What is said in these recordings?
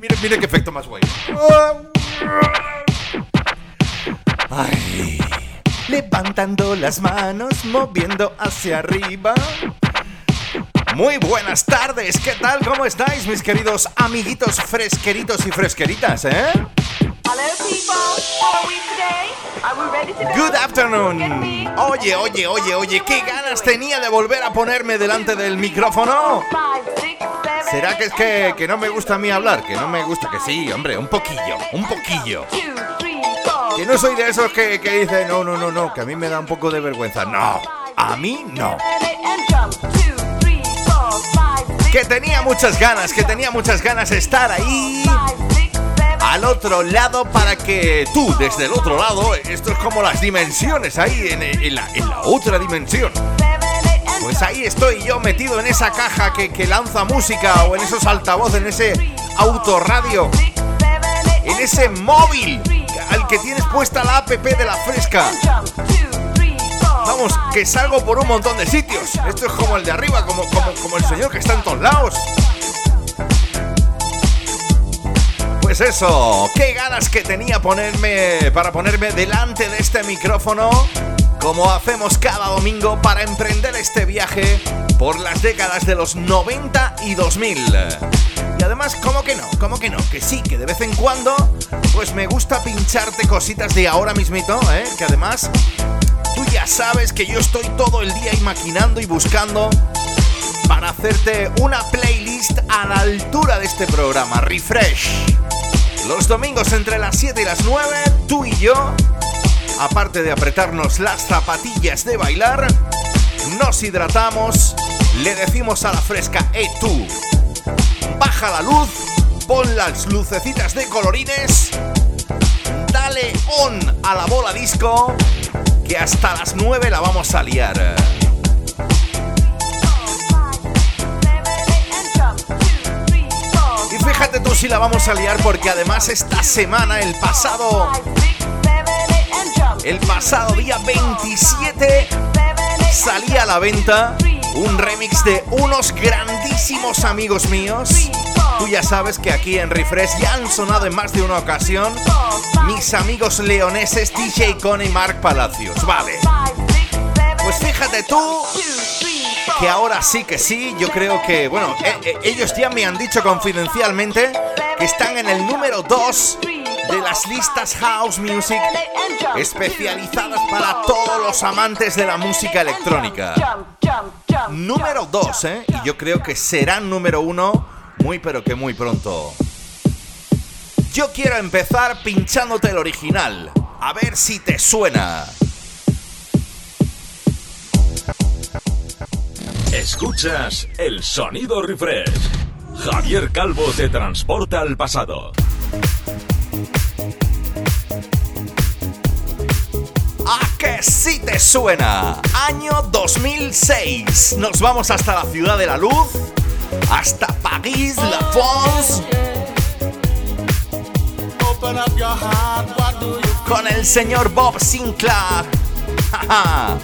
Mira, mira qué efecto más guay. Ay. Levantando las manos, moviendo hacia arriba. Muy buenas tardes, ¿qué tal? ¿Cómo estáis, mis queridos amiguitos fresqueritos y fresqueritas, eh? Good afternoon. Oye, oye, oye, oye, qué ganas tenía de volver a ponerme delante del micrófono. ¿Será que es que, que no me gusta a mí hablar? Que no me gusta, que sí, hombre, un poquillo, un poquillo. Que no soy de esos que, que dicen, no, no, no, no, que a mí me da un poco de vergüenza. No, a mí no. Que tenía muchas ganas, que tenía muchas ganas de estar ahí al otro lado para que tú, desde el otro lado, esto es como las dimensiones ahí en, la, otra dimensión. Pues ahí estoy yo metido en esa caja que, que lanza música o en esos altavoces, en ese autorradio, en ese móvil al que tienes puesta la app de la fresca. Vamos, que salgo por un montón de sitios. Esto es como el de arriba, como, como, el señor que está en todos lados. Pues eso, qué ganas que tenía ponerme para ponerme delante de este micrófono, como hacemos cada domingo para emprender este viaje por las décadas de los 90 y 2000. Y además, ¿cómo que no? ¿Cómo que no? Que sí, que de vez en cuando, pues me gusta pincharte cositas de ahora mismito, ¿eh? Que además, tú ya sabes que yo estoy todo el día imaginando y buscando para hacerte una playlist a la altura de este programa, Refresh. Los domingos entre las 7 y las 9, tú y yo, aparte de apretarnos las zapatillas de bailar, nos hidratamos, le decimos a la fresca, eh tú, baja la luz, pon las lucecitas de colorines, dale on a la bola disco, que hasta las 9 la vamos a liar. Y fíjate tú si la vamos a liar porque además esta semana, el pasado... El pasado día 27 salía a la venta un remix de unos grandísimos amigos míos. Tú ya sabes que aquí en Refresh ya han sonado en más de una ocasión mis amigos leoneses DJ Con y Mark Palacios. Vale. Pues fíjate tú que ahora sí que sí, yo creo que, bueno, eh, eh, ellos ya me han dicho confidencialmente que están en el número 2 de las listas House Music especializadas para todos los amantes de la música electrónica. Número 2, ¿eh? Y yo creo que serán número 1 muy pero que muy pronto. Yo quiero empezar pinchándote el original. A ver si te suena. Escuchas el sonido refresh. Javier Calvo te transporta al pasado. ¡Ah, que que sí te suena. Año 2006. Nos vamos hasta la ciudad de la luz, hasta París, La France. Con el señor Bob Sinclair.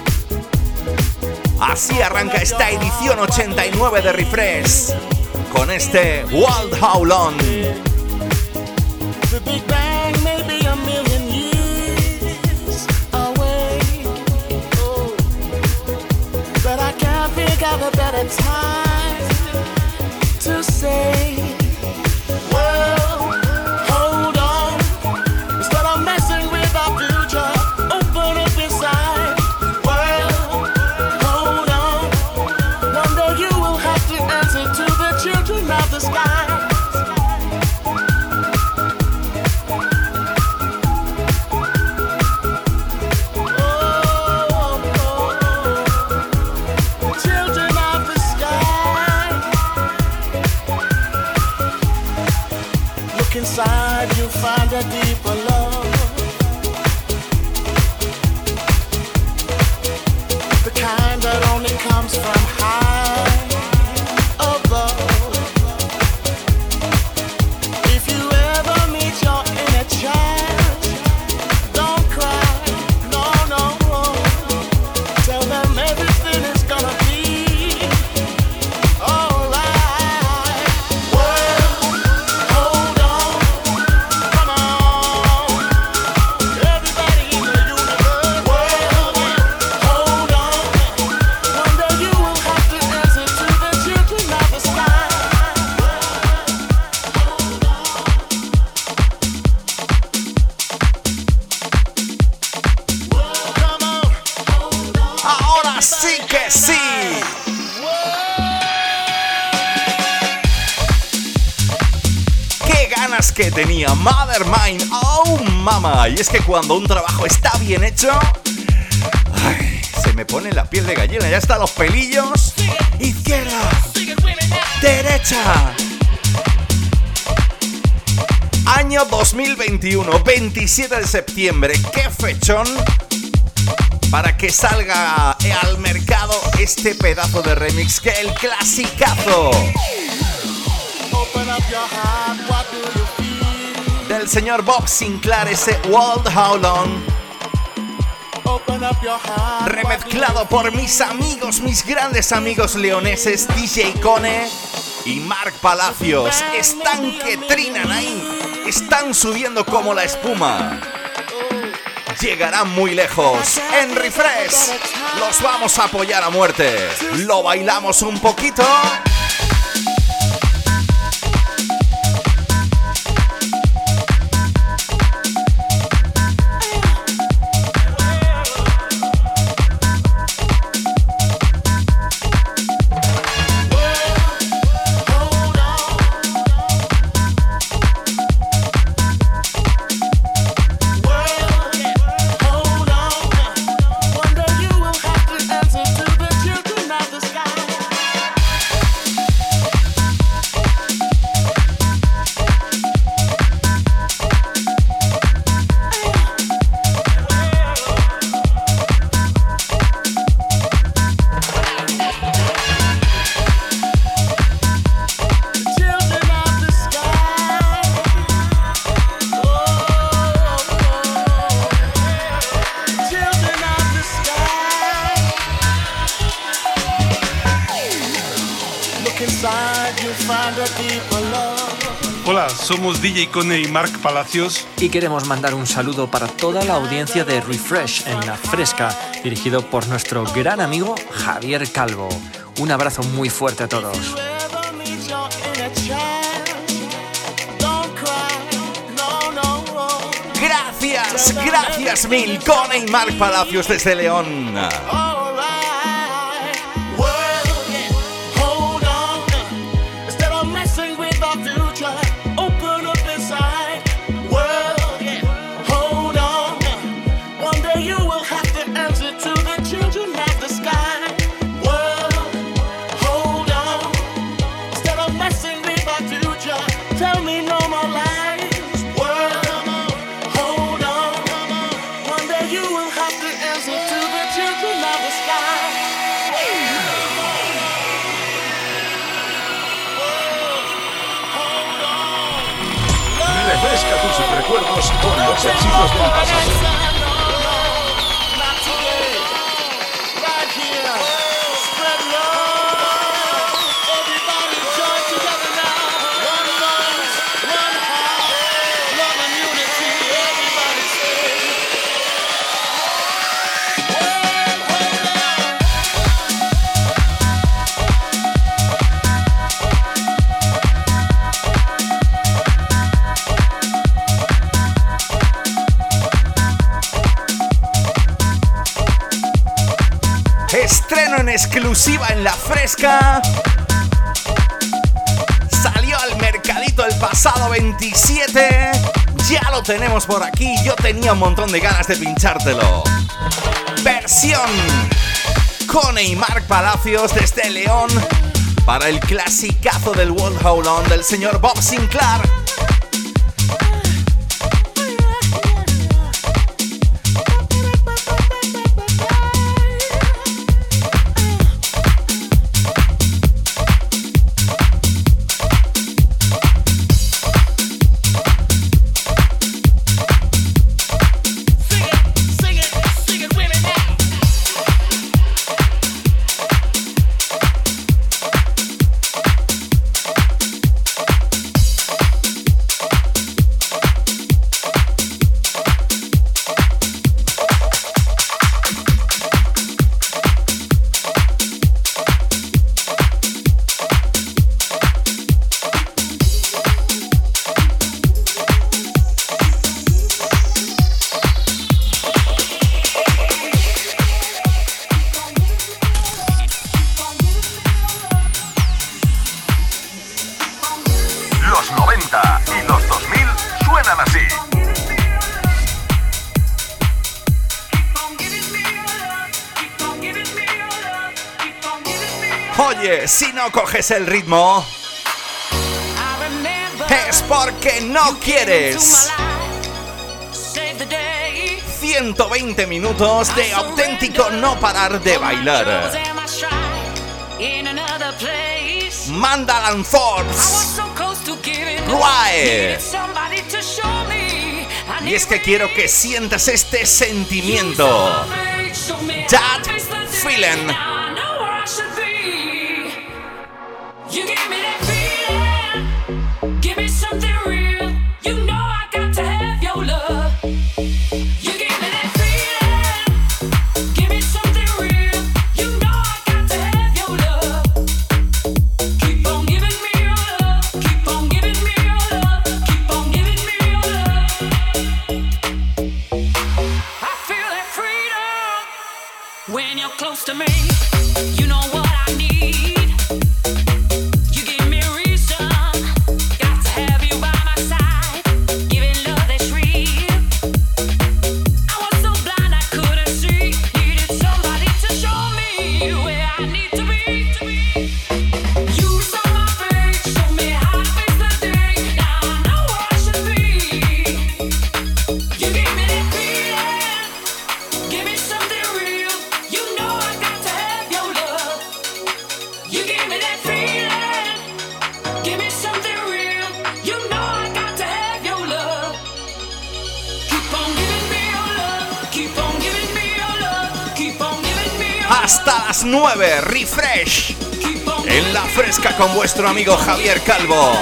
Así arranca esta edición 89 de Refresh. Con este Wild How Long. a better time say, tenía cuando un trabajo está bien hecho, se me pone la piel de gallina, ya están los pelillos. Izquierda, derecha. Año 2021, 27 de septiembre, qué fechón para que salga al mercado este pedazo de remix que el clasicazo del señor Bob Sinclair, ese World How Long. Remezclado por mis amigos, mis grandes amigos leoneses, DJ Cone y Mark Palacios. Están que trinan ahí, están subiendo como la espuma. Llegarán muy lejos. En Refresh los vamos a apoyar a muerte. Lo bailamos un poquito. Somos DJ Cone y Mark Palacios. Y queremos mandar un saludo para toda la audiencia de Refresh en La Fresca, dirigido por nuestro gran amigo Javier Calvo. Un abrazo muy fuerte a todos. Gracias, gracias mil, Cone y Mark Palacios desde León. Con los éxitos del pasado. Exclusiva en la fresca. Salió al mercadito el pasado 27. Ya lo tenemos por aquí. Yo tenía un montón de ganas de pinchártelo. Versión con y Mark Palacios desde León para el clasicazo del World Hold On del señor Bob Sinclair. Coges el ritmo es porque no quieres. 120 minutos de auténtico no parar de bailar. Mandalan Forbes. Y es que quiero que sientas este sentimiento. That feeling. Con vuestro amigo Javier Calvo.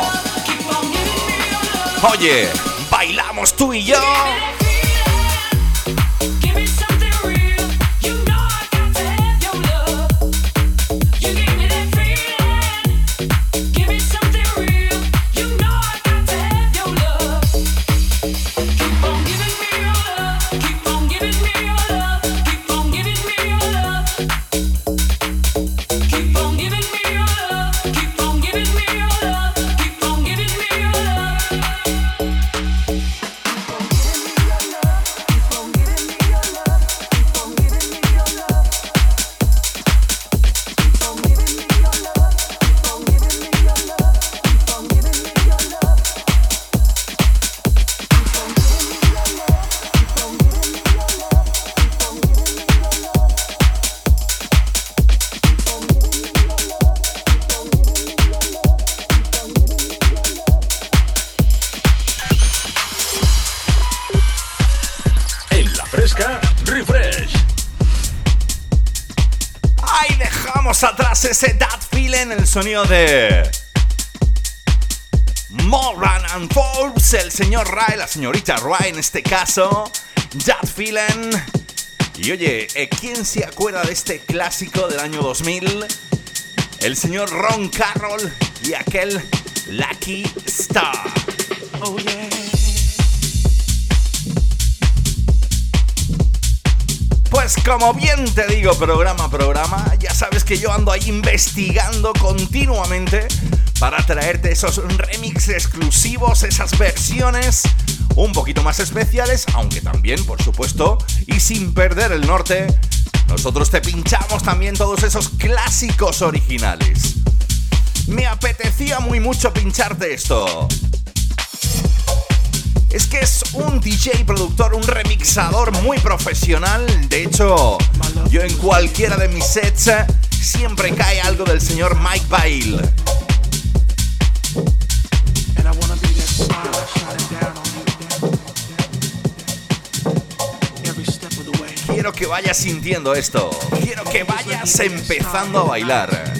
Oye, bailamos tú y yo. Ese That Feeling, el sonido de Moran and Forbes, el señor Ray, la señorita Ray en este caso, That Feeling. Y oye, eh, ¿quién se acuerda de este clásico del año 2000? El señor Ron Carroll y aquel Lucky Star. Oh yeah. Pues como bien te digo, programa a programa, ya sabes que yo ando ahí investigando continuamente para traerte esos remix exclusivos, esas versiones un poquito más especiales, aunque también, por supuesto, y sin perder el norte, nosotros te pinchamos también todos esos clásicos originales. Me apetecía muy mucho pincharte esto. Es que es un DJ productor, un remixador muy profesional. De hecho, yo en cualquiera de mis sets siempre cae algo del señor Mike Bail. Quiero que vayas sintiendo esto. Quiero que vayas empezando a bailar.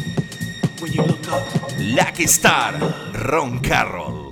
Lucky Star, Ron Carroll.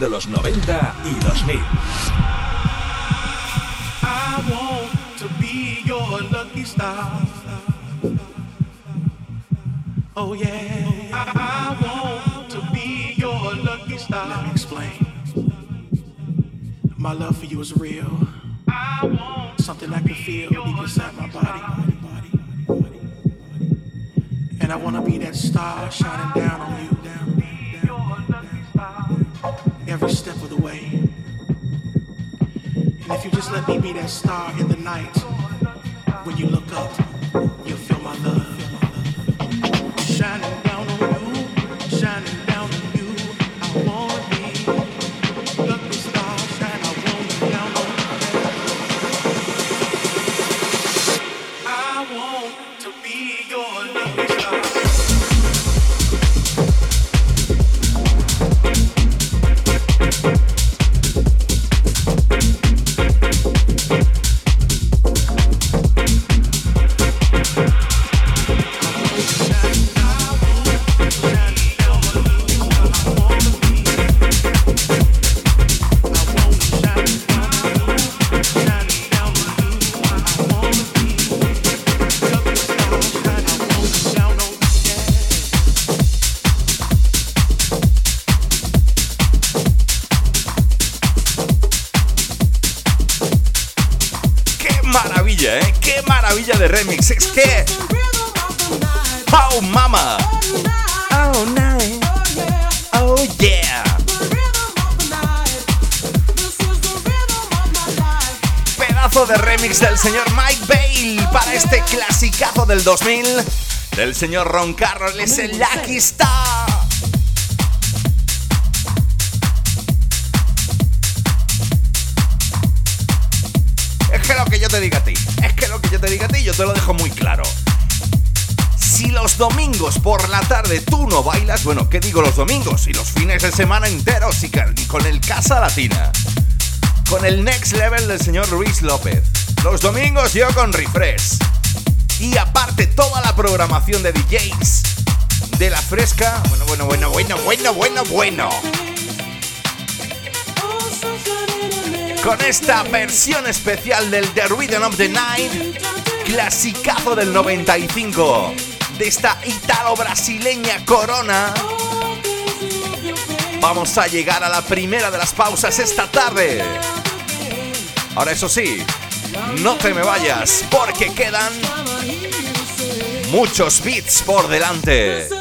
De los 90 y 2000. Star in del 2000 del señor Ron Carroll. Es el Lucky Star. Es que lo que yo te diga a ti, es que lo que yo te diga a ti, yo te lo dejo muy claro. Si los domingos por la tarde tú no bailas, bueno, ¿qué digo los domingos? Y los fines de semana enteros y con el Casa Latina. Con el Next Level del señor Luis López. Los domingos yo con Refresh. Y aparte toda la programación de DJs de la fresca. Bueno, bueno, bueno, bueno, bueno, bueno, bueno. Con esta versión especial del The Rhythm of the Night, clasicazo del 95 de esta italo-brasileña corona. Vamos a llegar a la primera de las pausas esta tarde. Ahora eso sí, no te me vayas porque quedan muchos beats por delante.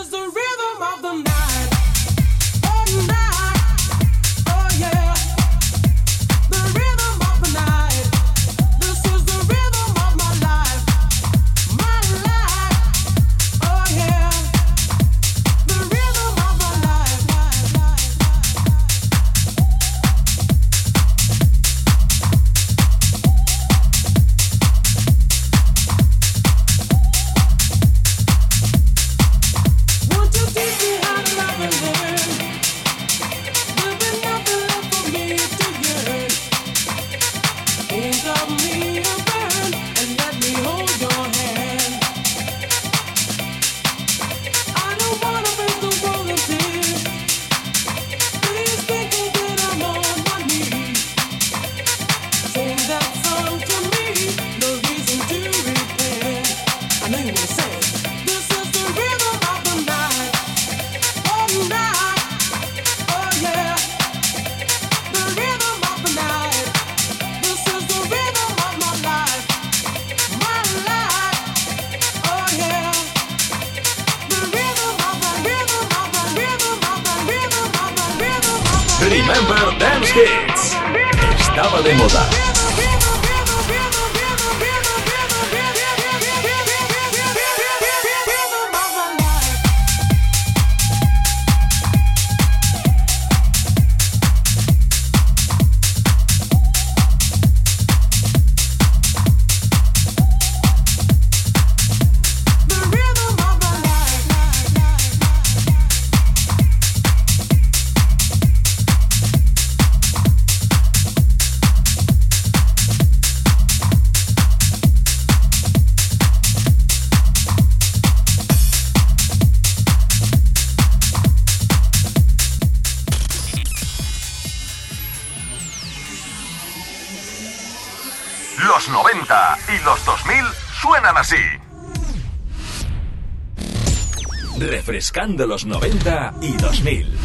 Refrescando los 90 y 2000.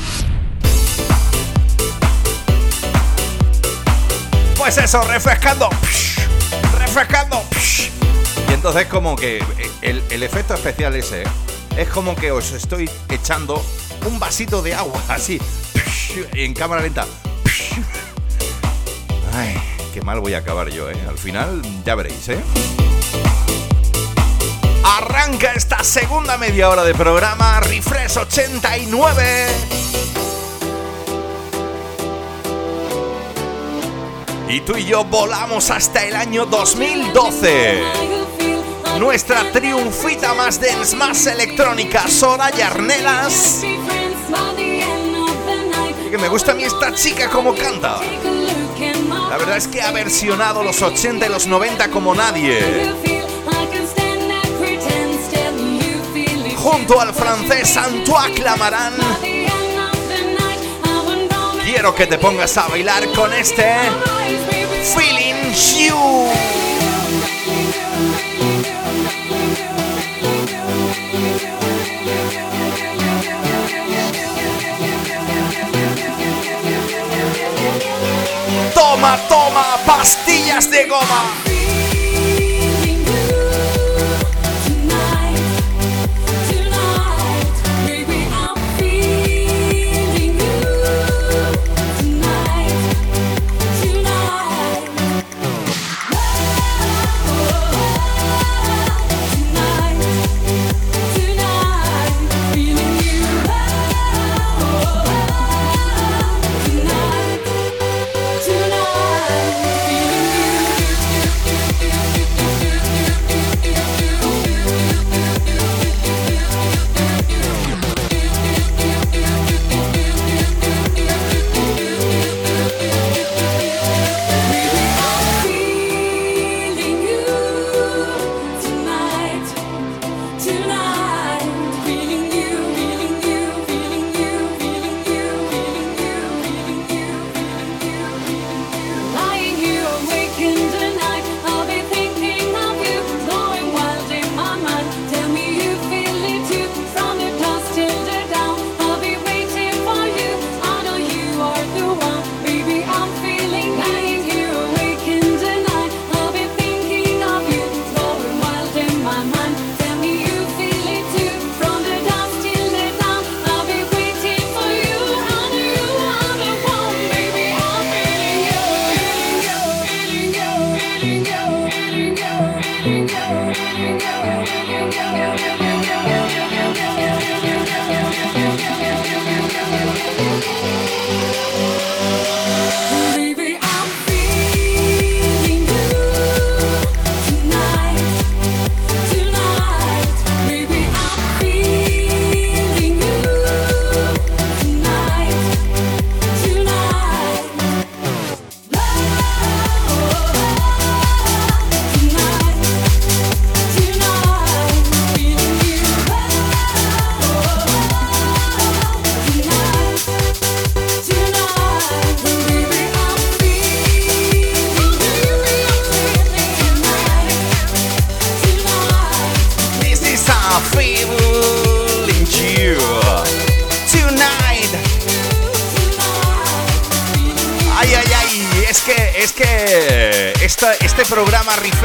Pues eso, refrescando. refrescando. Y entonces como que el, el efecto especial ese es como que os estoy echando un vasito de agua, así, en cámara lenta. Mal voy a acabar yo, ¿eh? Al final ya veréis, ¿eh? Arranca esta segunda media hora de programa Refresh 89. Y tú y yo volamos hasta el año 2012. Nuestra triunfita más dance, más electrónica, Soraya Arnelas. Y que me gusta a mí esta chica como canta. La verdad es que ha versionado los 80 y los 90 como nadie. junto al francés Antoine Clamaran. Quiero que te pongas a bailar con este Feeling You. Toma,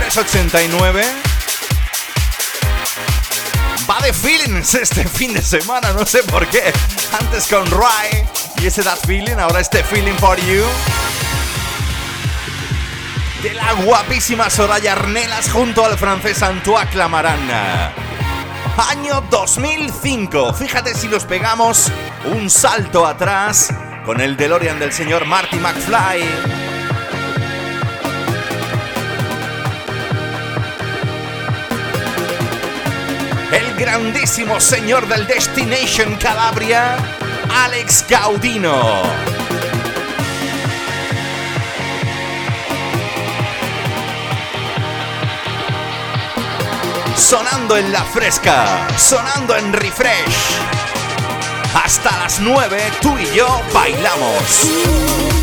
389. Va de feelings este fin de semana, no sé por qué. Antes con Rai y ese That Feeling, ahora este Feeling for You. De la guapísima Soraya Arnelas junto al francés Antoine Clamarana. Año 2005. Fíjate si los pegamos un salto atrás con el DeLorean del señor Marty McFly. Grandísimo señor del Destination Calabria, Alex Gaudino. Sonando en la fresca, sonando en refresh. Hasta las 9 tú y yo bailamos.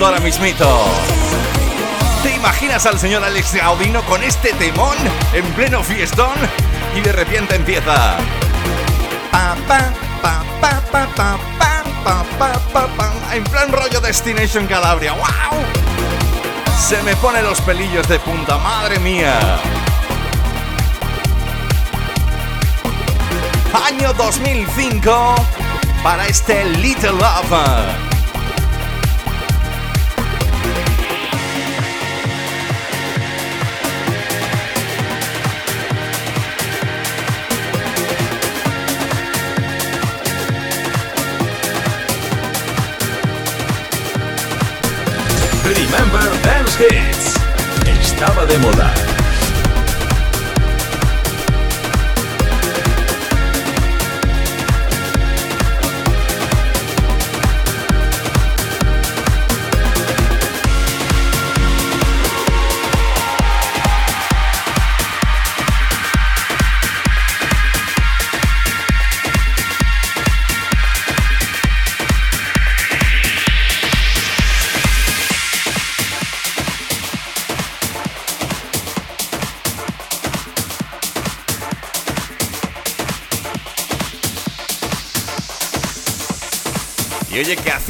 sonando ahora mismito. ¿Te imaginas al señor Alex Gaudino con este temón en pleno fiestón? Y de repente empieza. En plan rollo Destination Calabria. ¡Wow! Se me pone los pelillos de punta, madre mía. Año 2005 para este Little Love. Estaba de moda.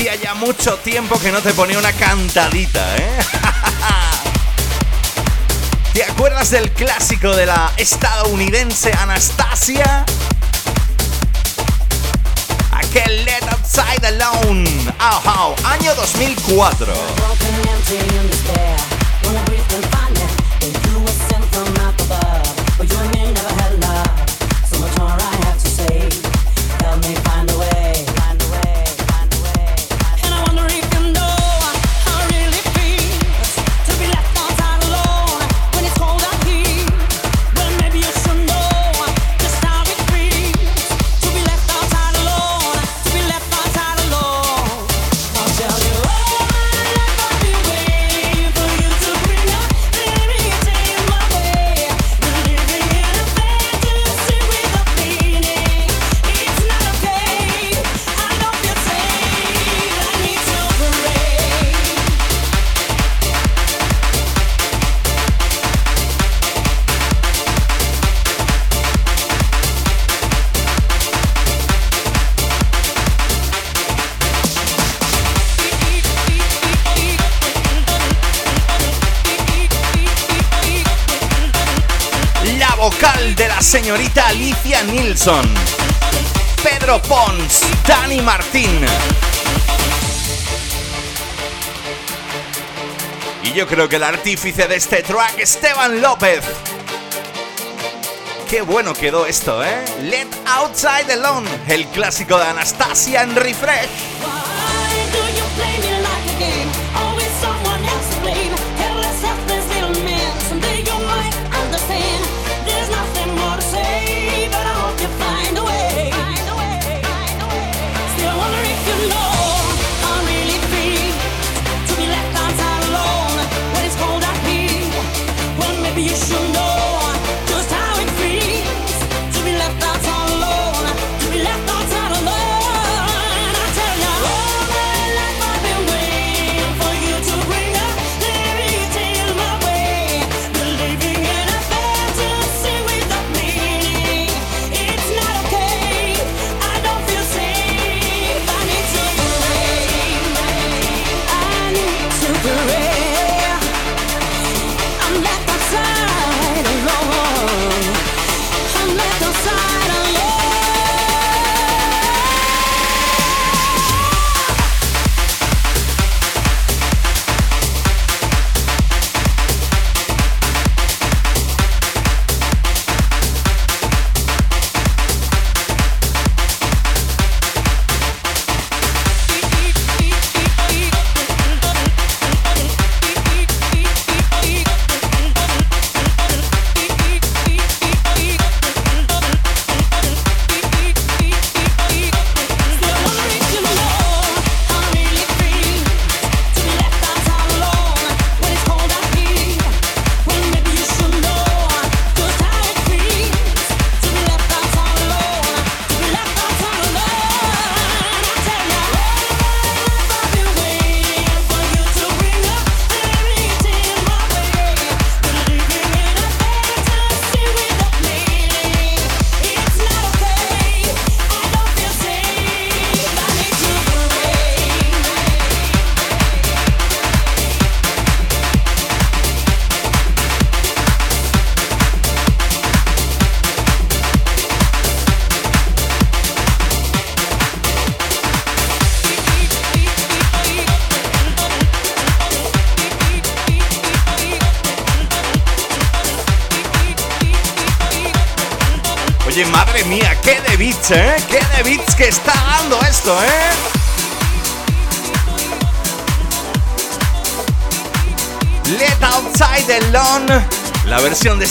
Hacía ya mucho tiempo que no te ponía una cantadita, ¿eh? ¿Te acuerdas del clásico de la estadounidense Anastasia? Aquel Let Outside Alone. Año 2004. Señorita Alicia Nilsson. Pedro Pons, Dani Martín. Y yo creo que el artífice de este track, Esteban López. Qué bueno quedó esto, ¿eh? Let Outside Alone, el clásico de Anastasia en Refresh.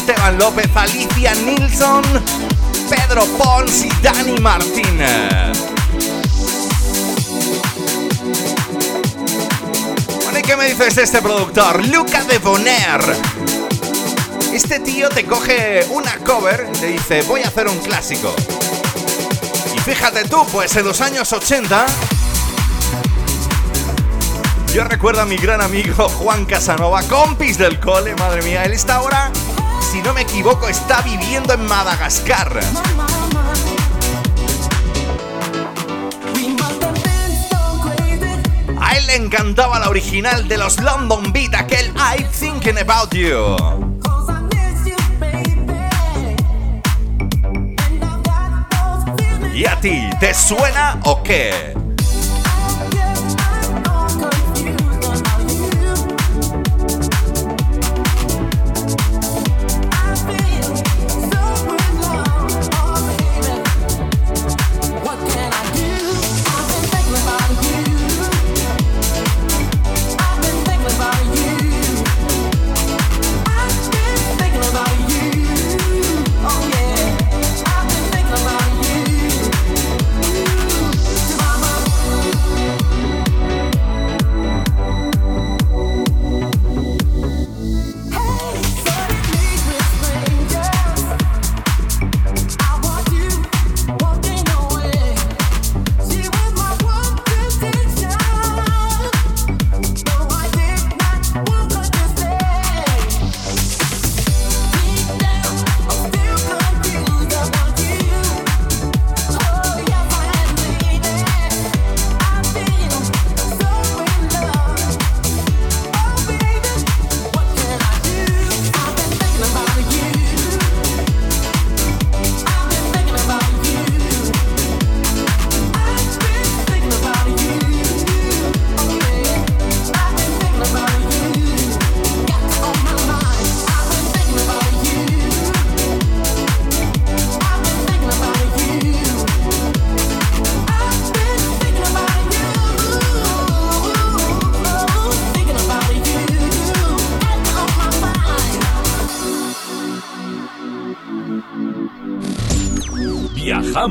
Esteban López, Alicia Nilsson, Pedro Pons y Dani Martín. Bueno, ¿y qué me dices de este productor? Luca de Bonaire. Este tío te coge una cover y te dice, voy a hacer un clásico. Y fíjate tú, pues en los años 80 yo recuerdo a mi gran amigo Juan Casanova, compis del cole, madre mía. Él está ahora, si no me equivoco, está viviendo en Madagascar. A él le encantaba la original de los London Beat, aquel I'm Thinking About You. ¿Y a ti, te suena o qué?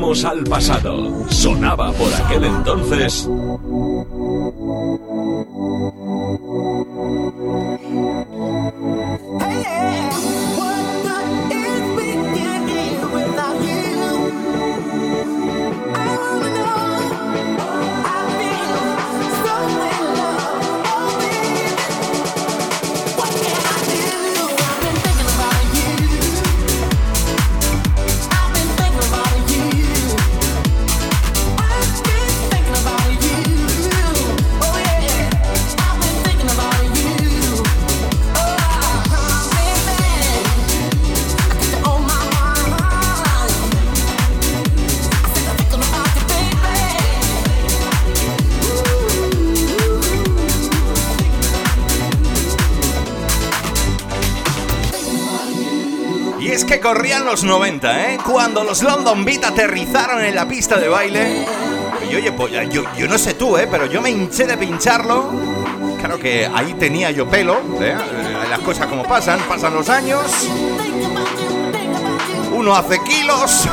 Al pasado. Sonaba por aquel entonces. Corrían los 90, ¿eh? Cuando los London Beat aterrizaron en la pista de baile. Y oye, pues yo, yo no sé tú, ¿eh? Pero yo me hinché de pincharlo. Claro que ahí tenía yo pelo, ¿eh? Las cosas como pasan, pasan los años. Uno hace kilos,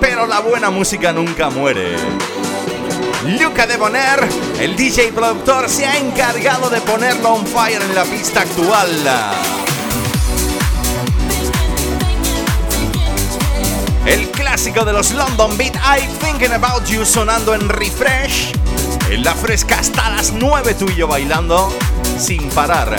pero la buena música nunca muere. Luca de Bonaire, el DJ productor, se ha encargado de ponerlo on fire en la pista actual. El clásico de los London Beat, I Thinking About You, sonando en refresh. En la fresca hasta las 9 tú y yo bailando sin parar.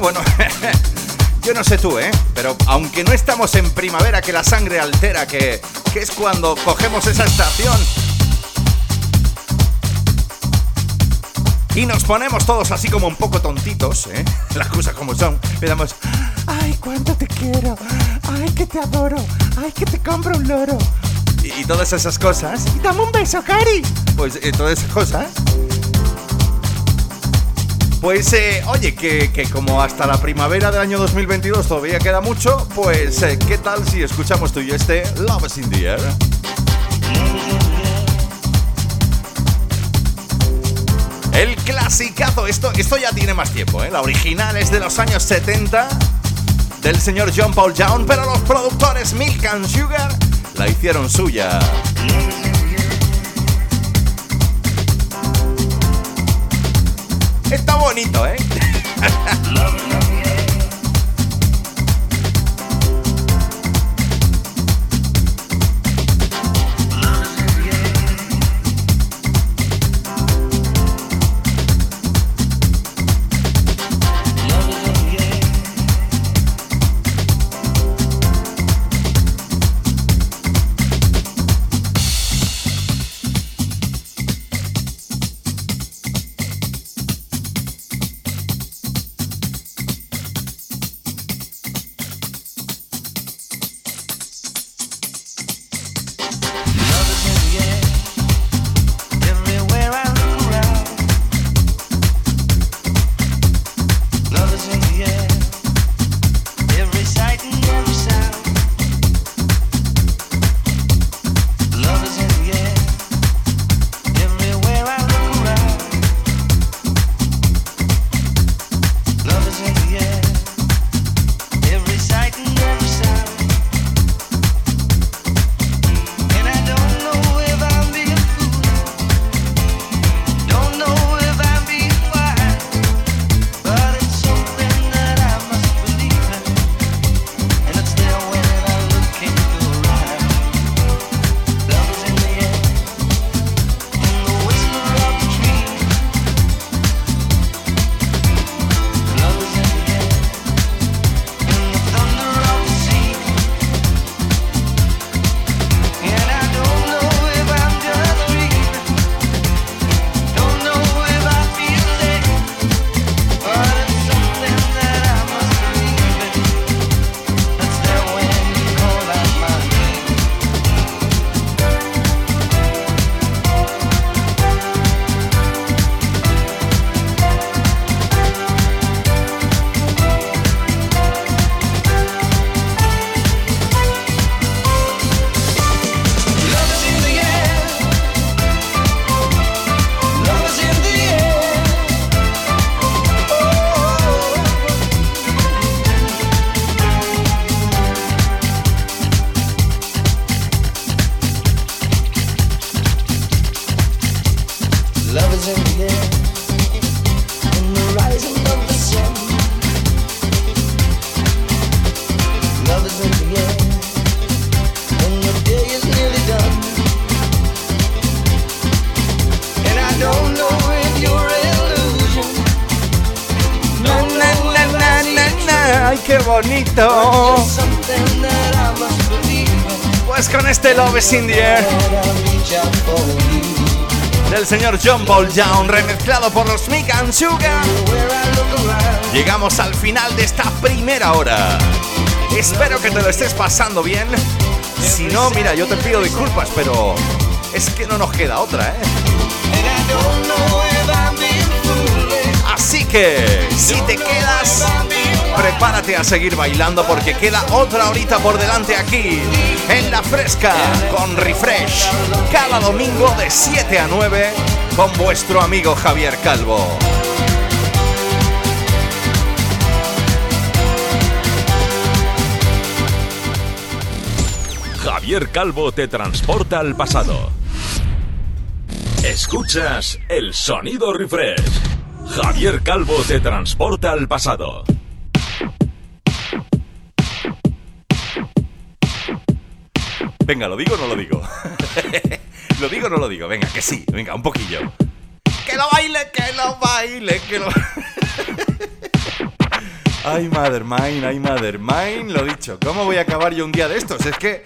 Bueno, bueno, yo no sé tú, ¿eh? Pero aunque no estamos en primavera que la sangre altera, que, que es cuando cogemos esa estación y nos ponemos todos así como un poco tontitos, ¿eh? Las cosas como son, le damos, ay, cuánto te quiero, ay, que te adoro, ay, que te compro un loro. Y, y todas esas cosas. Y dame un beso, Cari. Pues eh, todas esas cosas. Pues eh, oye, que, que como hasta la primavera del año 2022 todavía queda mucho, pues eh, ¿qué tal si escuchamos tú y yo este Love is in the Air? El clasicazo, esto, esto ya tiene más tiempo, ¿eh? La original es de los años 70 del señor John Paul Young, pero los productores Milk and Sugar la hicieron suya. Está bonito, ¿eh? del señor John Paul Young, remezclado por los Mick and Sugar. Llegamos al final de esta primera hora. Espero que te lo estés pasando bien. Si no, mira, yo te pido disculpas, pero es que no nos queda otra, ¿eh? Así que, si te quedas, prepárate a seguir bailando porque queda otra horita por delante aquí, en La Fresca, con Refresh, cada domingo de 7 a 9, con vuestro amigo Javier Calvo. Javier Calvo te transporta al pasado. Escuchas el sonido refresh. Javier Calvo te transporta al pasado. Venga, ¿lo digo o no lo digo? ¿Lo digo o no lo digo? Venga, que sí, venga, un poquillo. Que lo baile, que lo baile, que lo... Ay, mother mine, ay, mother mine. Lo dicho, ¿cómo voy a acabar yo un día de estos? Es que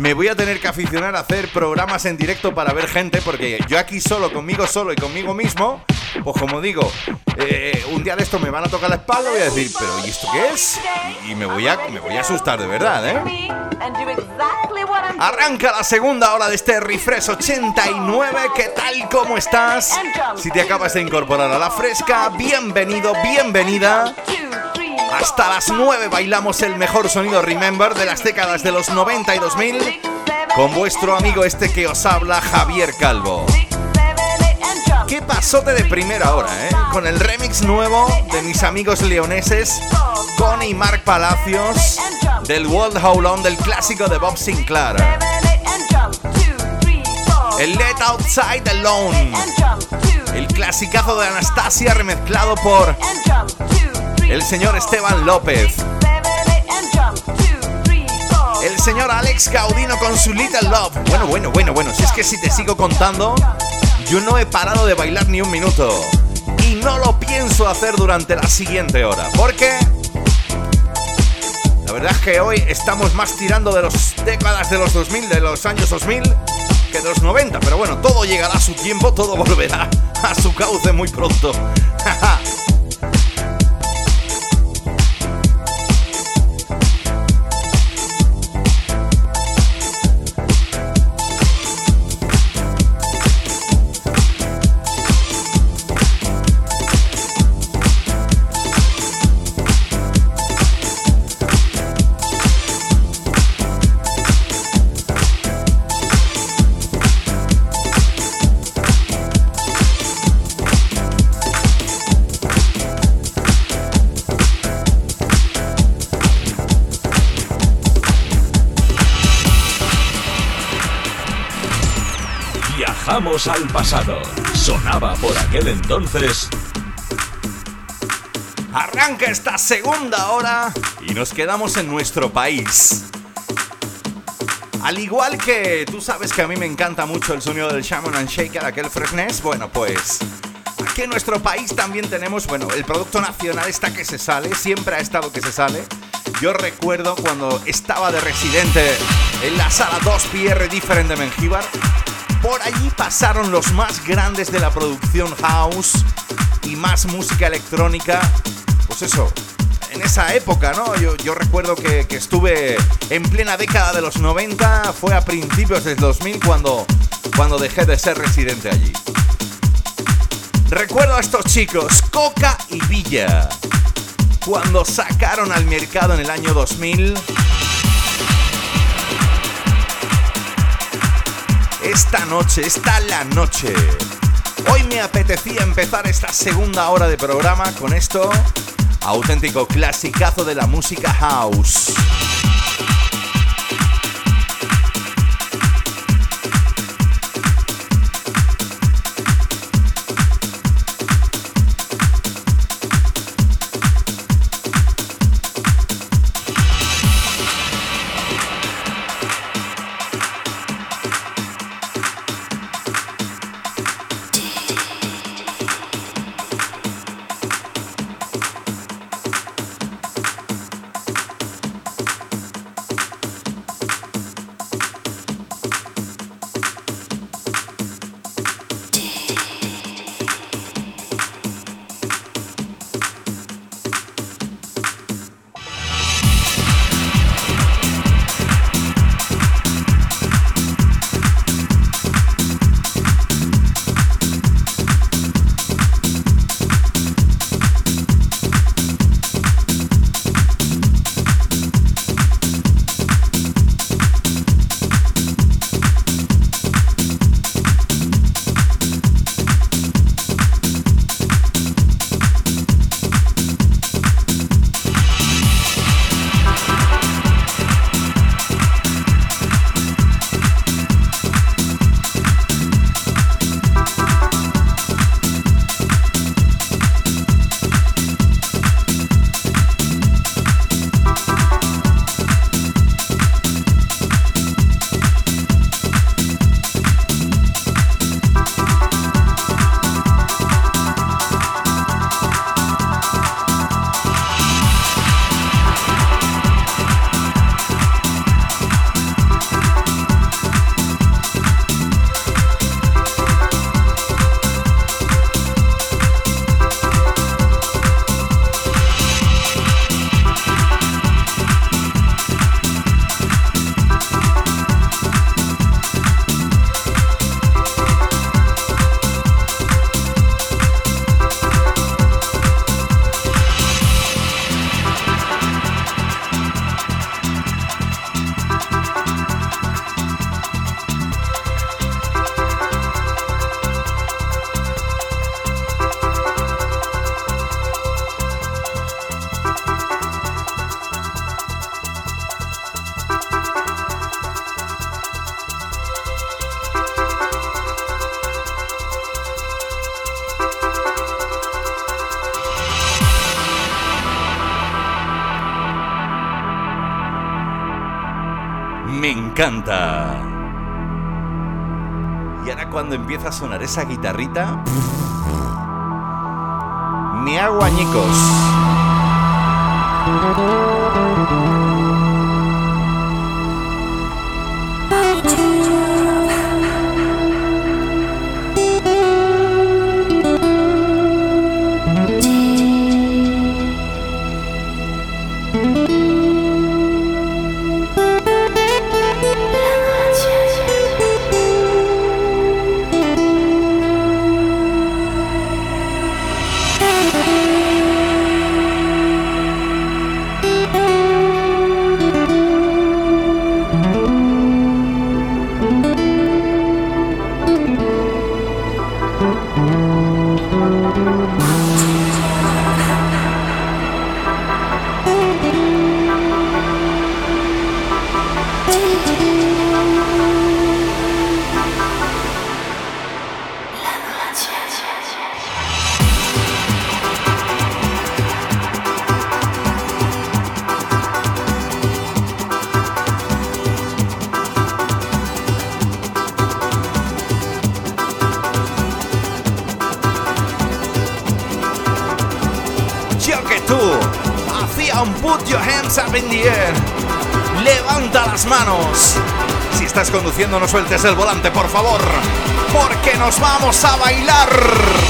me voy a tener que aficionar a hacer programas en directo para ver gente, porque yo aquí solo, conmigo solo y conmigo mismo, pues como digo, eh, un día de estos me van a tocar la espalda y voy a decir, pero ¿y esto qué es? Y, y me, voy a, me voy a asustar de verdad, ¿eh? Arranca la segunda hora de este Refresh 89. ¿Qué tal? ¿Cómo estás? Si te acabas de incorporar a la fresca, bienvenido, bienvenida. Hasta las 9 bailamos el mejor sonido Remember de las décadas de los 90 y 2000 con vuestro amigo este que os habla, Javier Calvo. ¿Qué pasote de primera hora, eh? Con el remix nuevo de mis amigos leoneses, Connie y Mark Palacios, del World How Long del clásico de Bob Sinclair. El Let Outside Alone, el clasicazo de Anastasia remezclado por el señor Esteban López. El señor Alex Gaudino con su Little Love. Bueno, bueno, bueno, bueno. Si es que si te sigo contando, yo no he parado de bailar ni un minuto. Y no lo pienso hacer durante la siguiente hora. Porque la verdad es que hoy estamos más tirando de las décadas de los 2000, de los años 2000, que de los 90. Pero bueno, todo llegará a su tiempo, todo volverá a su cauce muy pronto. Al pasado. Sonaba por aquel entonces. Arranca esta segunda hora y nos quedamos en nuestro país. Al igual que tú sabes que a mí me encanta mucho el sonido del Shaman and Shaker, aquel freshness, bueno, pues aquí en nuestro país también tenemos, bueno, el producto nacional está que se sale, siempre ha estado que se sale. Yo recuerdo cuando estaba de residente en la sala 2PR Different de Mengíbar, por allí pasaron los más grandes de la producción house y más música electrónica. Pues eso, en esa época, ¿no? Yo, recuerdo que, que estuve en plena década de los 90, fue a principios del 2000 cuando, cuando dejé de ser residente allí. Recuerdo a estos chicos, Coca y Villa, cuando sacaron al mercado en el año 2000 esta noche, esta la noche. Hoy me apetecía empezar esta segunda hora de programa con esto, auténtico clasicazo de la música house. Empieza a sonar esa guitarrita, hago añicos. No sueltes el volante, por favor, porque nos vamos a bailar.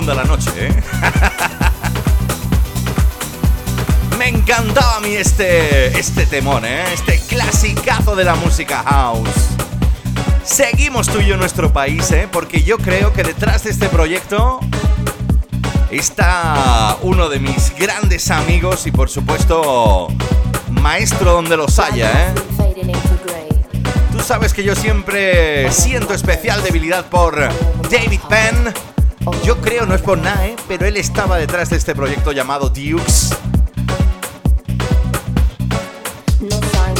La noche, ¿eh? Me encantaba a mí este, este temón, ¿eh? Este clasicazo de la música house. Seguimos tú y yo en nuestro país, ¿eh? Porque yo creo que detrás de este proyecto está uno de mis grandes amigos y por supuesto maestro donde los haya, ¿eh? Tú sabes que yo siempre siento especial debilidad por David Penn. Yo creo, no es por nada, ¿eh? pero él estaba detrás de este proyecto llamado Dukes.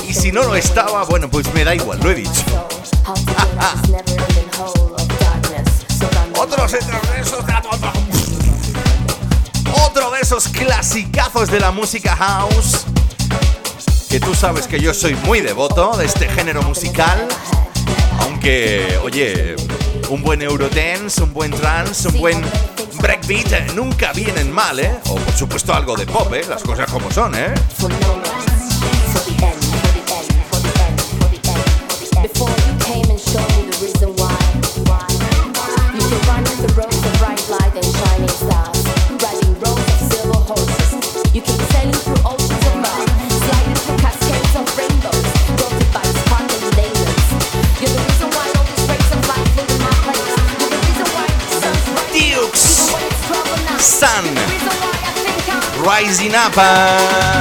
Y si no lo estaba, bueno, pues me da igual, lo he dicho. Otros de esos, otro de esos clasicazos de la música house. Que tú sabes que yo soy muy devoto de este género musical. Aunque, oye, un buen Eurodance, un buen trance, un buen breakbeat eh, nunca vienen mal, ¿eh? O por supuesto algo de pop, ¿eh? Las cosas como son, ¿eh? Piracicaba.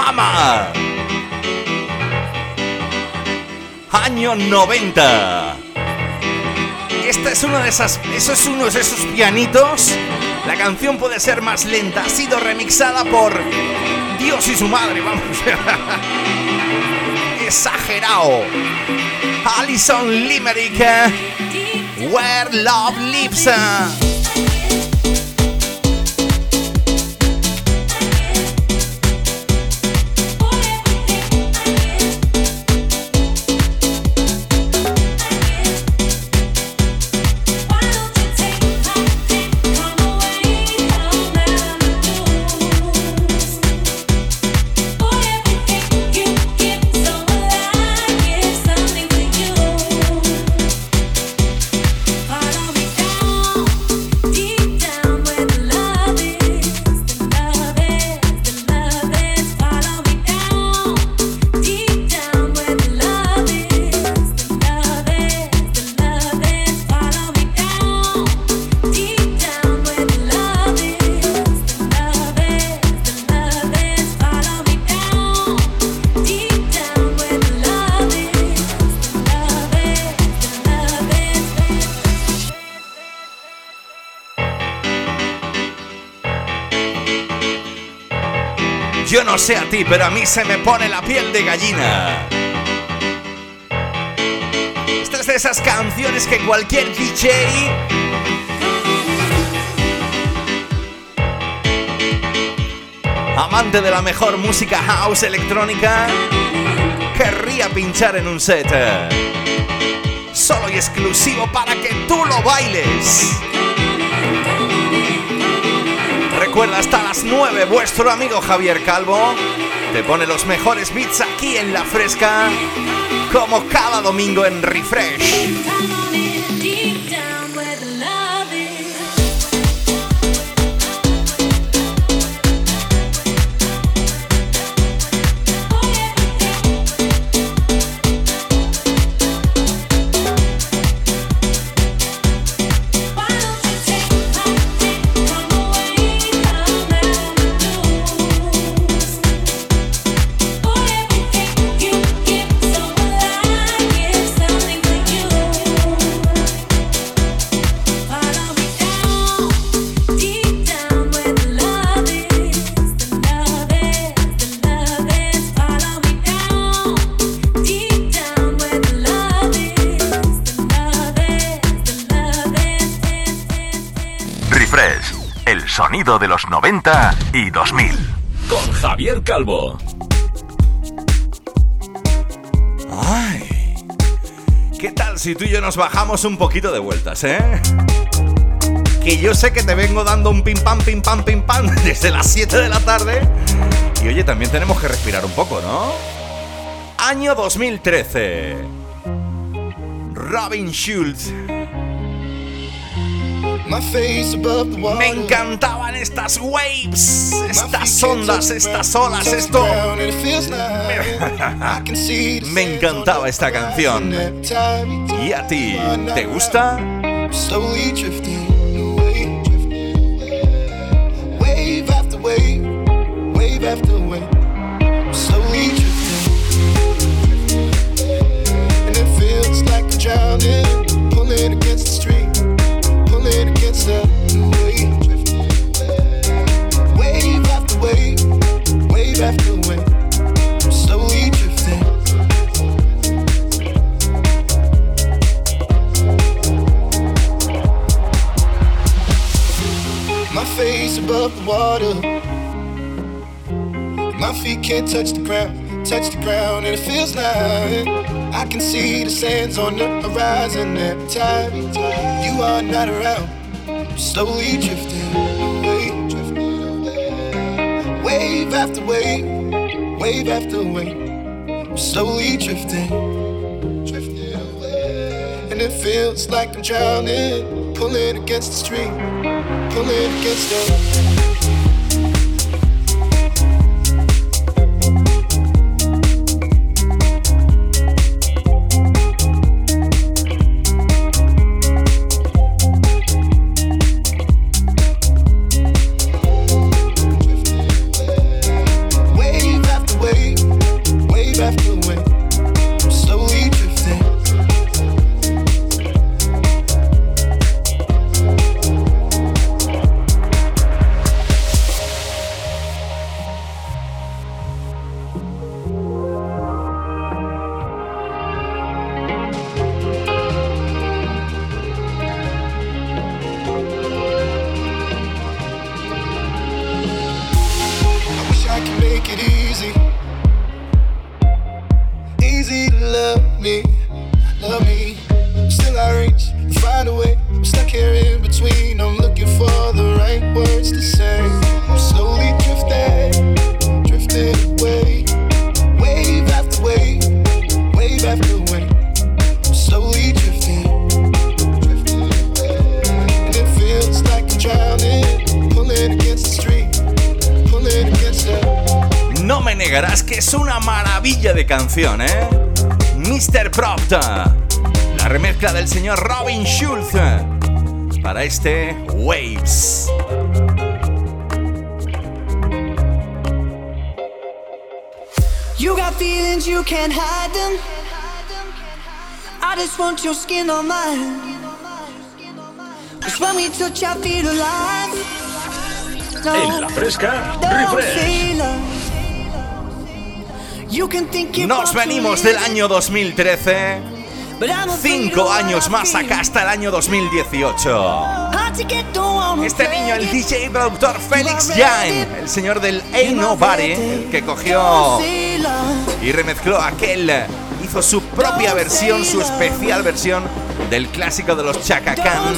Mama. Año 90. Esta es una de esas, eso es uno de esos pianitos. La canción puede ser más lenta. Ha sido remixada por Dios y su madre, vamos. Exagerado. Alison Limerick. Eh. Where Love Lives. Eh. Pero a mí se me pone la piel de gallina. Esta es de esas canciones que cualquier DJ amante de la mejor música house electrónica querría pinchar en un set. Solo y exclusivo para que tú lo bailes. Recuerda hasta las 9 vuestro amigo Javier Calvo te pone los mejores beats aquí en la fresca como cada domingo en Refresh. Sonido de los 90 y 2000. Con Javier Calvo. Ay, ¿qué tal si tú y yo nos bajamos un poquito de vueltas, eh? Que yo sé que te vengo dando un pim pam, pim pam, pim pam desde las 7 de la tarde. Y oye, también tenemos que respirar un poco, ¿no? Año 2013. Robin Schultz. Me encantaban estas waves, estas ondas, estas olas, esto. Me encantaba esta canción. ¿Y a ti? ¿Te gusta? Slowly drifting away, wave after wave, wave after wave, slowly drifting, and it feels like I'm drowning, pulling against the stream, against the wave, wave after wave, wave after wave, slowly drifting. My face above the water. My feet can't touch the ground, touch the ground, and it feels like I can see the sands on the horizon every time you are not around. Slowly drifting away, wave after wave, wave after wave, slowly drifting, drifting away, and it feels like I'm drowning, pulling against the stream, pulling against the. Negarás que es una maravilla de canción, ¿eh? Mr. Propta. La remezcla del señor Robin Schulz. Para este Waves. You got feelings you can't hide them. I just want your skin on mine. Cause when we touch, I feel alive. No, En la fresca, don't refresh. Nos venimos del año 2013. but I'm afraid Cinco años más acá hasta el año 2018. Hard to get, don't wanna Este niño, el. DJ productor Félix Jain, el señor del Ain't Nobody, el que cogió y remezcló aquel, hizo su propia versión, su especial versión del clásico de los Chaka Khan.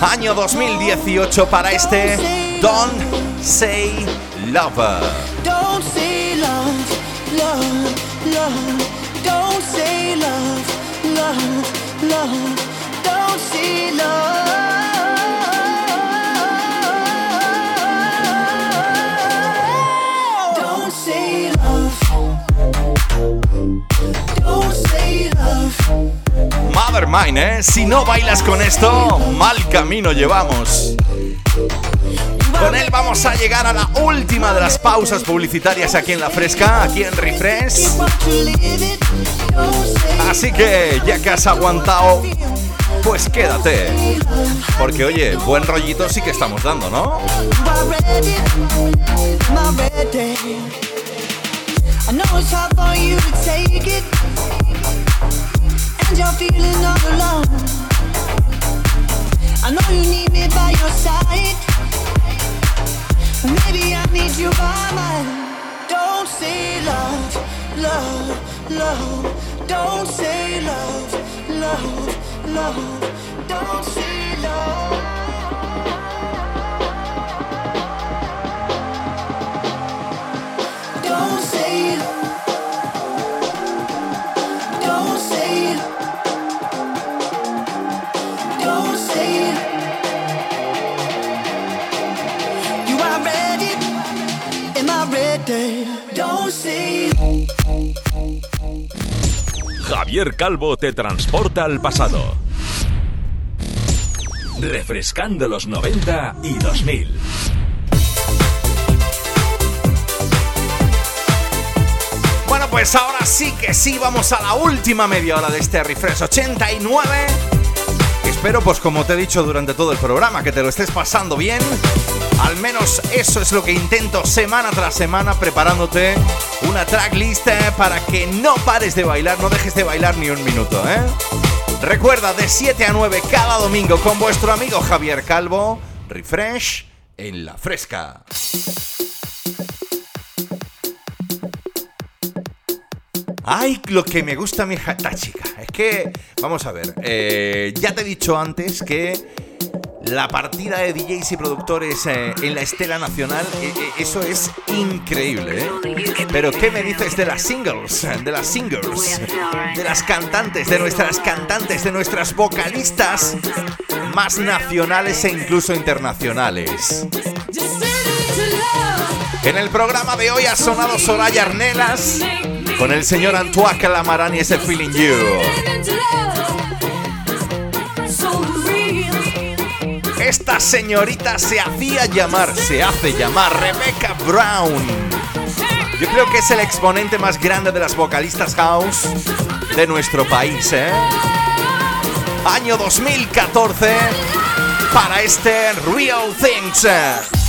Año 2018 para este Don't Say Lover. Don't say love, love, love. Don't say love, love, love. Don't say love. Don't say love. Mine, ¿eh? Si no bailas con esto, mal camino llevamos. Con él vamos a llegar a la última de las pausas publicitarias aquí en La Fresca, aquí en Refresh. Así que ya que has aguantado, pues quédate. Porque oye, buen rollito sí que estamos dando, ¿no? Don't say love, love, love. Don't say love, Don't. Javier Calvo te transporta al pasado. Refrescando los 90 y 2000. Bueno, pues ahora sí que sí, vamos a la última media hora de este Refresh 89. Espero, pues como te he dicho durante todo el programa, que te lo estés pasando bien. Al menos eso es lo que intento semana tras semana, preparándote una tracklist eh, para que no pares de bailar, no dejes de bailar ni un minuto, ¿eh? Recuerda, de 7 a 9 cada domingo con vuestro amigo Javier Calvo, Refresh en la fresca. Ay, lo que me gusta mi ja- esta chica. Es que, vamos a ver, eh, ya te he dicho antes que la partida de DJs y productores eh, en la estela nacional, eh, eh, eso es increíble. Pero, ¿qué me dices de las singles? De las singers, de las cantantes, de nuestras cantantes, de nuestras vocalistas más nacionales e incluso internacionales? En el programa de hoy ha sonado Soraya Arnelas con el señor Antoine Calamarán y ese Feeling You. Esta señorita se hacía llamar, se hace llamar Rebecca Brown. Yo creo que es el exponente más grande de las vocalistas house de nuestro país, ¿eh? Año 2014 para este Real Things.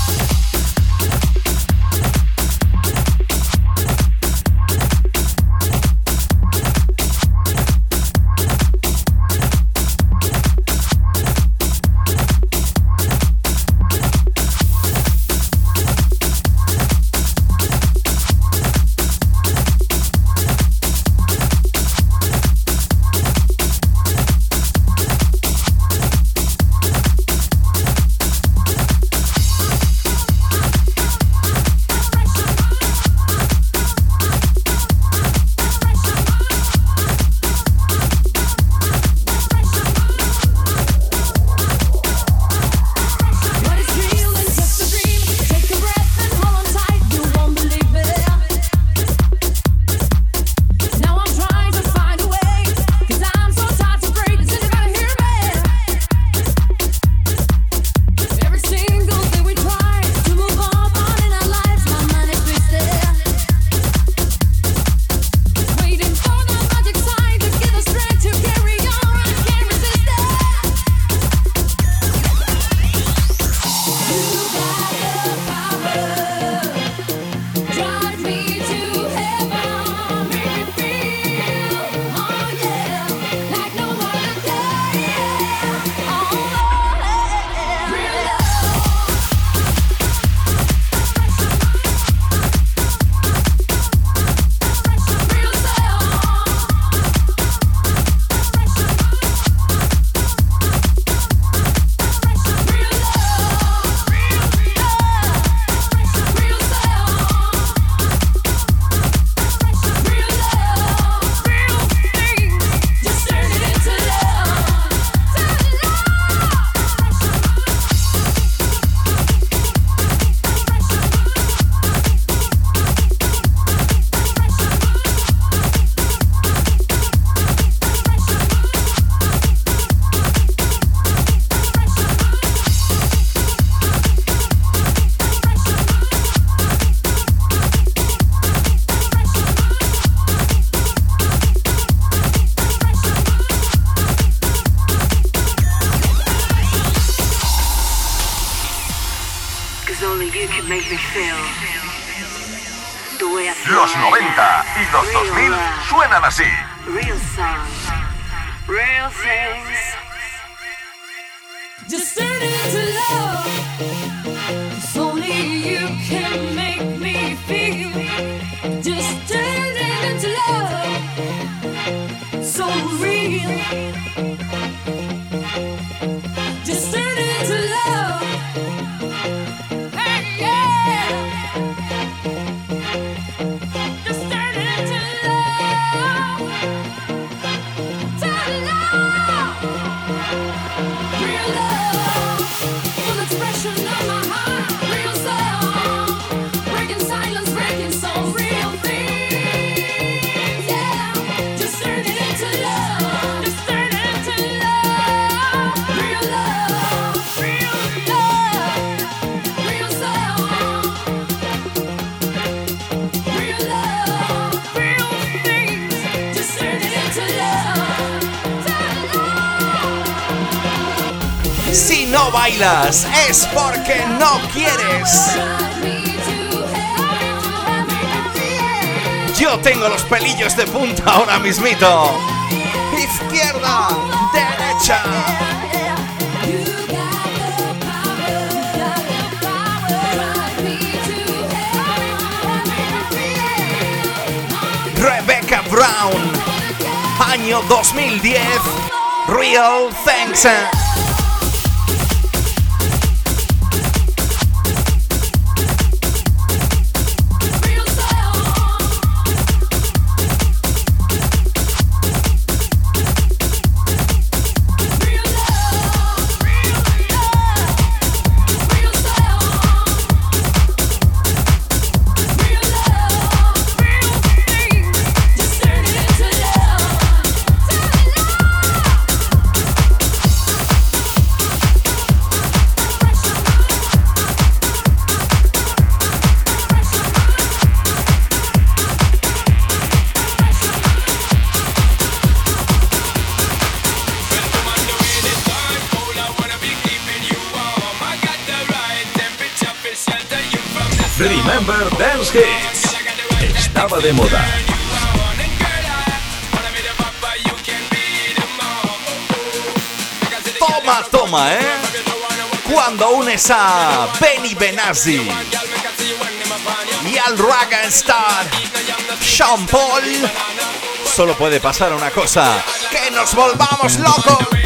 De punta ahora mismito. Izquierda, derecha. Rebecca Brown, año 2010. Real Thanks. De moda. Toma, toma, ¿eh? Cuando unes a Benny Benassi y al Raga Star Sean Paul, solo puede pasar una cosa: que nos volvamos locos.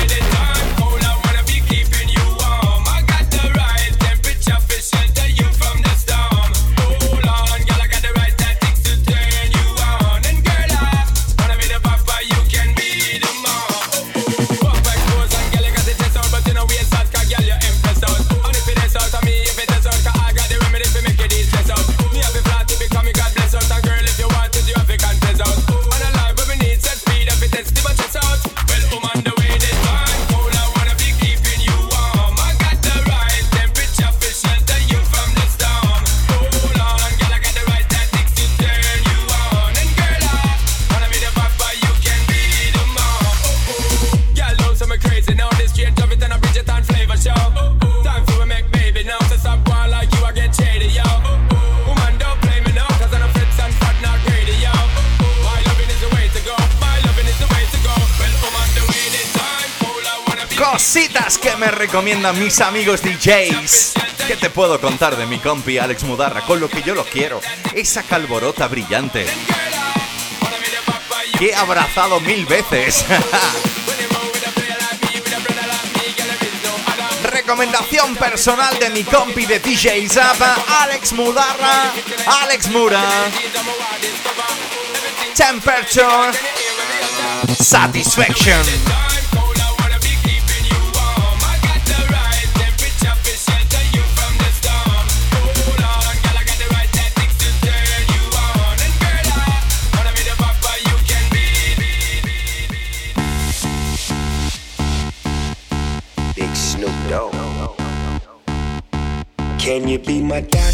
Recomiendan mis amigos DJs. ¿Qué te puedo contar de mi compi Alex Mudarra? Con lo que yo lo quiero. Esa calborota brillante. Que he abrazado mil veces. Recomendación personal de mi compi de DJ Zapa, Alex Mudarra, Alex Mura. Temperature Satisfaction. Can you be my doctor?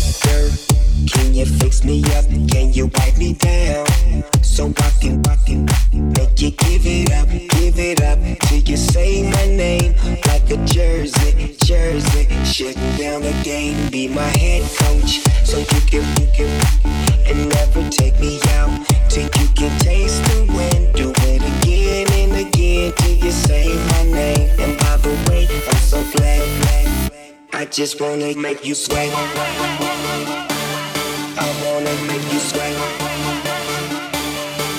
just wanna make you. I wanna make you.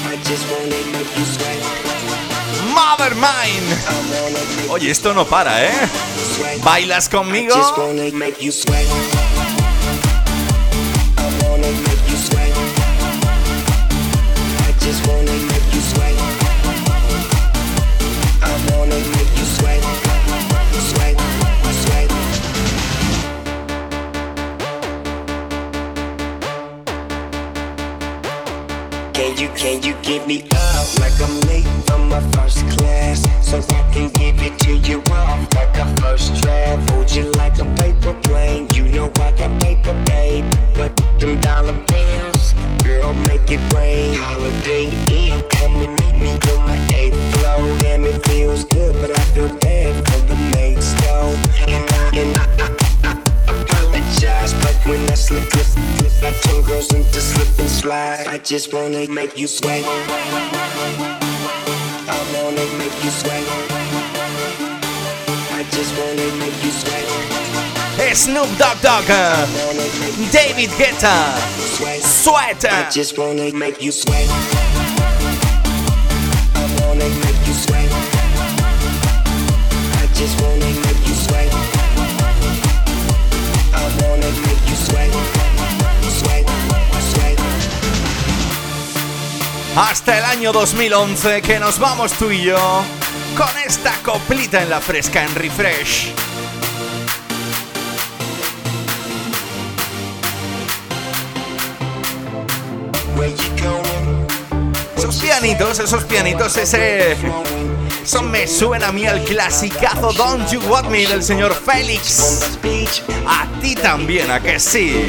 I just wanna make you. Mother Mine. Oye, esto no para, ¿eh? ¿Bailas conmigo? I just wanna make you sweat. I just wanna make you sweat. Hey, Snoop Dogg Dogg, uh, David Guetta, sweat. sweat. I just wanna make you sweat. hasta el año 2011 que nos vamos tú y yo con esta coplita en la fresca en refresh. Esos pianitos, esos pianitos, ese... Eso me suena a mí al clasicazo Don't You Want Me del señor Félix. A ti también, a que sí.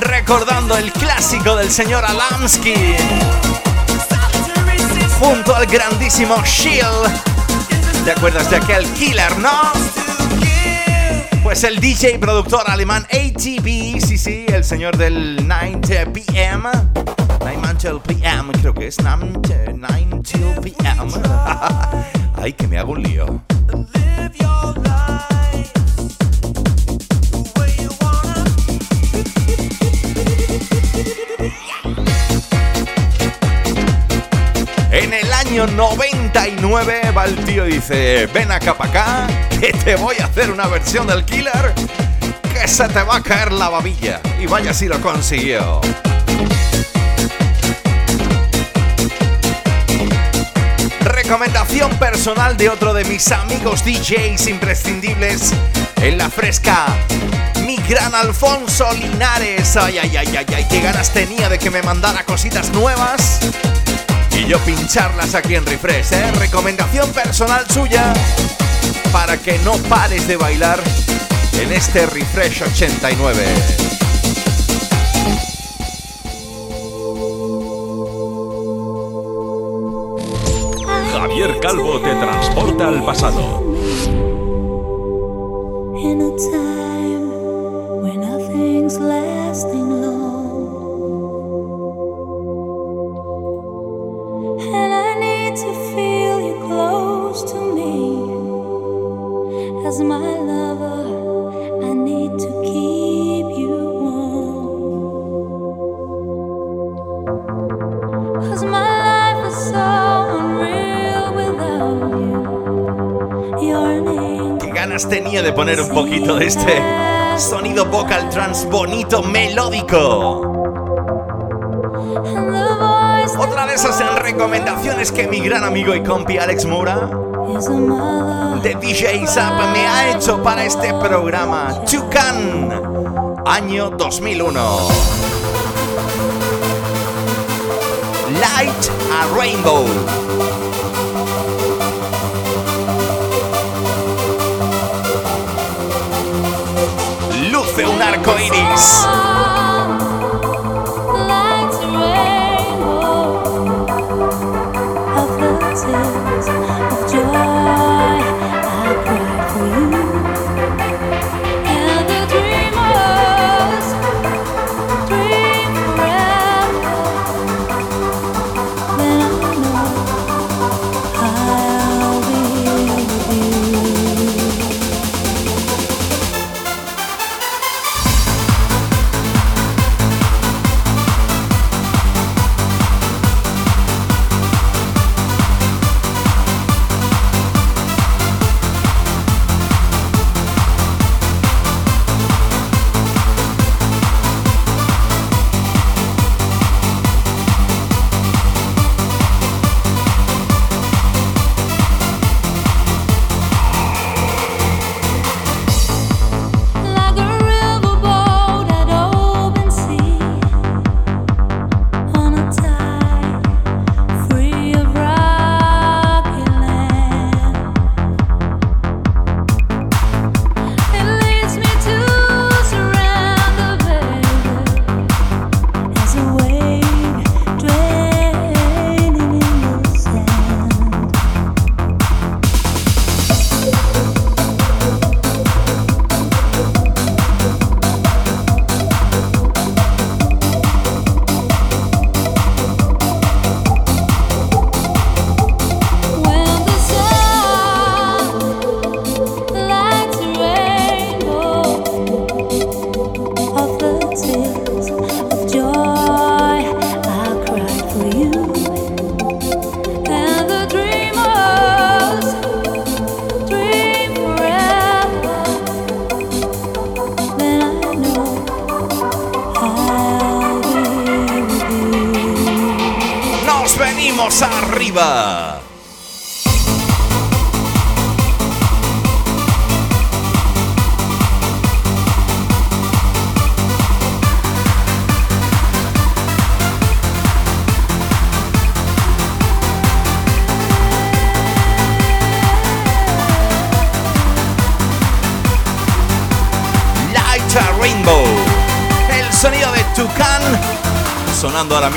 Recordando el clásico del señor Alamsky junto al grandísimo Shield. ¿Te acuerdas de aquel killer, no? Pues el DJ productor alemán ATB, sí, sí, el señor del 9 PM. 9 till PM, creo que es 9 till PM. Ay, que me hago un lío. Año 99 va el tío y dice, ven acá para acá, que te voy a hacer una versión del killer, que se te va a caer la babilla. Y vaya si lo consiguió. Recomendación personal de otro de mis amigos DJs imprescindibles en la fresca. Mi gran Alfonso Linares. Ay, ay, ay, ay, ay, qué ganas tenía de que me mandara cositas nuevas y yo pincharlas aquí en Refresh, ¿eh? Recomendación personal suya para que no pares de bailar en este Refresh 89. Javier Calvo te transporta al pasado. Este sonido vocal trans bonito melódico. Otra de esas recomendaciones que mi gran amigo y compi Alex Moura de DJ Zap me ha hecho para este programa. Chucan, año 2001. Light a Rainbow. oh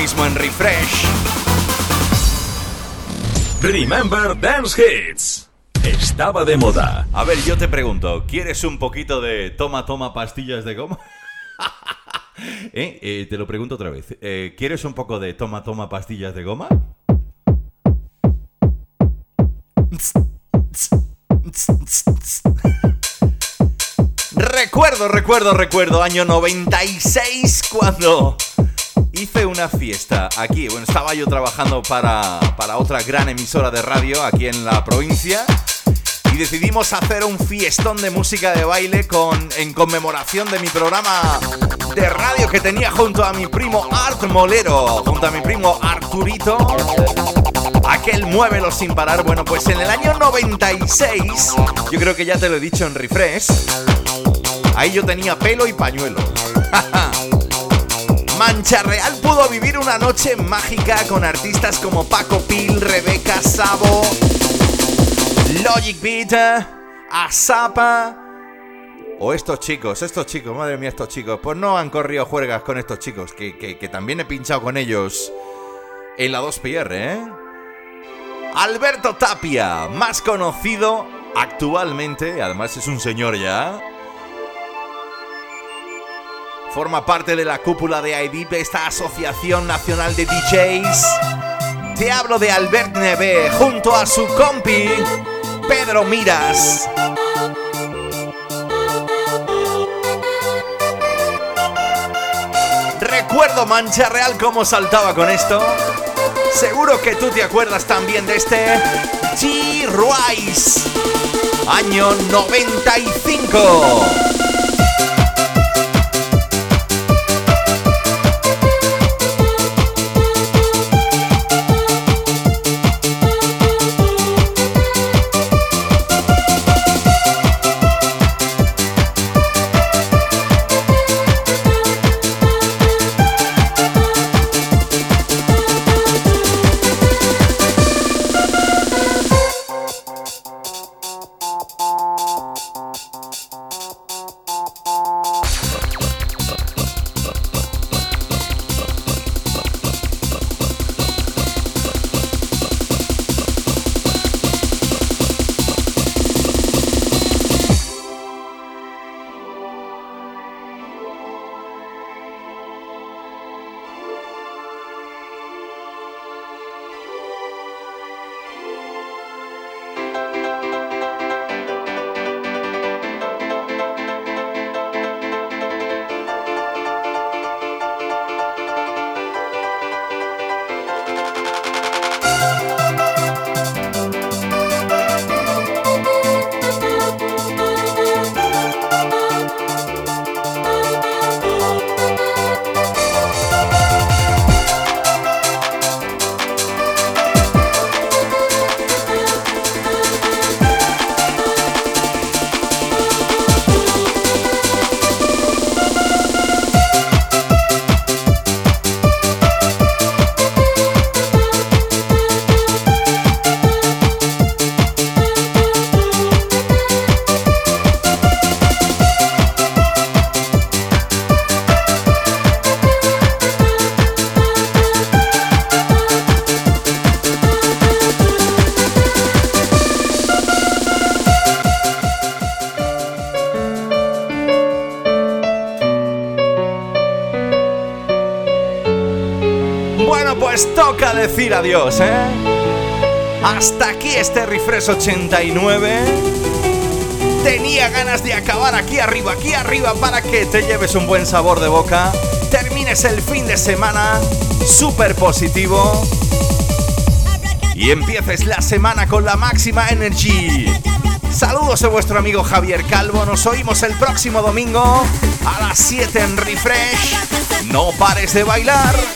mismo en Refresh. Remember Dance Hits. Estaba de moda. A ver, yo te pregunto, ¿quieres un poquito de toma, toma pastillas de goma? ¿Eh? Eh, te lo pregunto otra vez. Eh, ¿Quieres un poco de toma, toma pastillas de goma? Recuerdo, recuerdo, recuerdo, año 96 cuando hice una fiesta aquí. Bueno, estaba yo trabajando para, para otra gran emisora de radio aquí en la provincia y decidimos hacer un fiestón de música de baile con, en conmemoración de mi programa de radio que tenía junto a mi primo Art Molero, junto a mi primo Arturito. Aquel muévelo sin parar. Bueno, pues en el año 96, yo creo que ya te lo he dicho en Refresh, ahí yo tenía pelo y pañuelo. Mancha Real pudo vivir una noche mágica con artistas como Paco Pil, Rebeca Sabo, Logic Beat, Asapa. O estos chicos, estos chicos, madre mía, estos chicos. Pues no han corrido juergas con estos chicos, que, que- que también he pinchado con ellos en la 2PR, ¿eh? Alberto Tapia, más conocido actualmente, además es un señor ya. Forma parte de la cúpula de IDIP, esta Asociación Nacional de DJs. Te hablo de Albert Neve junto a su compi, Pedro Miras. Recuerdo Mancha Real cómo saltaba con esto. Seguro que tú te acuerdas también de este G-Rise. Año 95. Adiós, ¿eh? Hasta aquí este Refresh 89. Tenía ganas de acabar aquí arriba, aquí arriba, para que te lleves un buen sabor de boca. Termines el fin de semana súper positivo. Y empieces la semana con la máxima energy. Saludos de vuestro amigo Javier Calvo. Nos oímos el próximo domingo a las 7 en Refresh. No pares de bailar.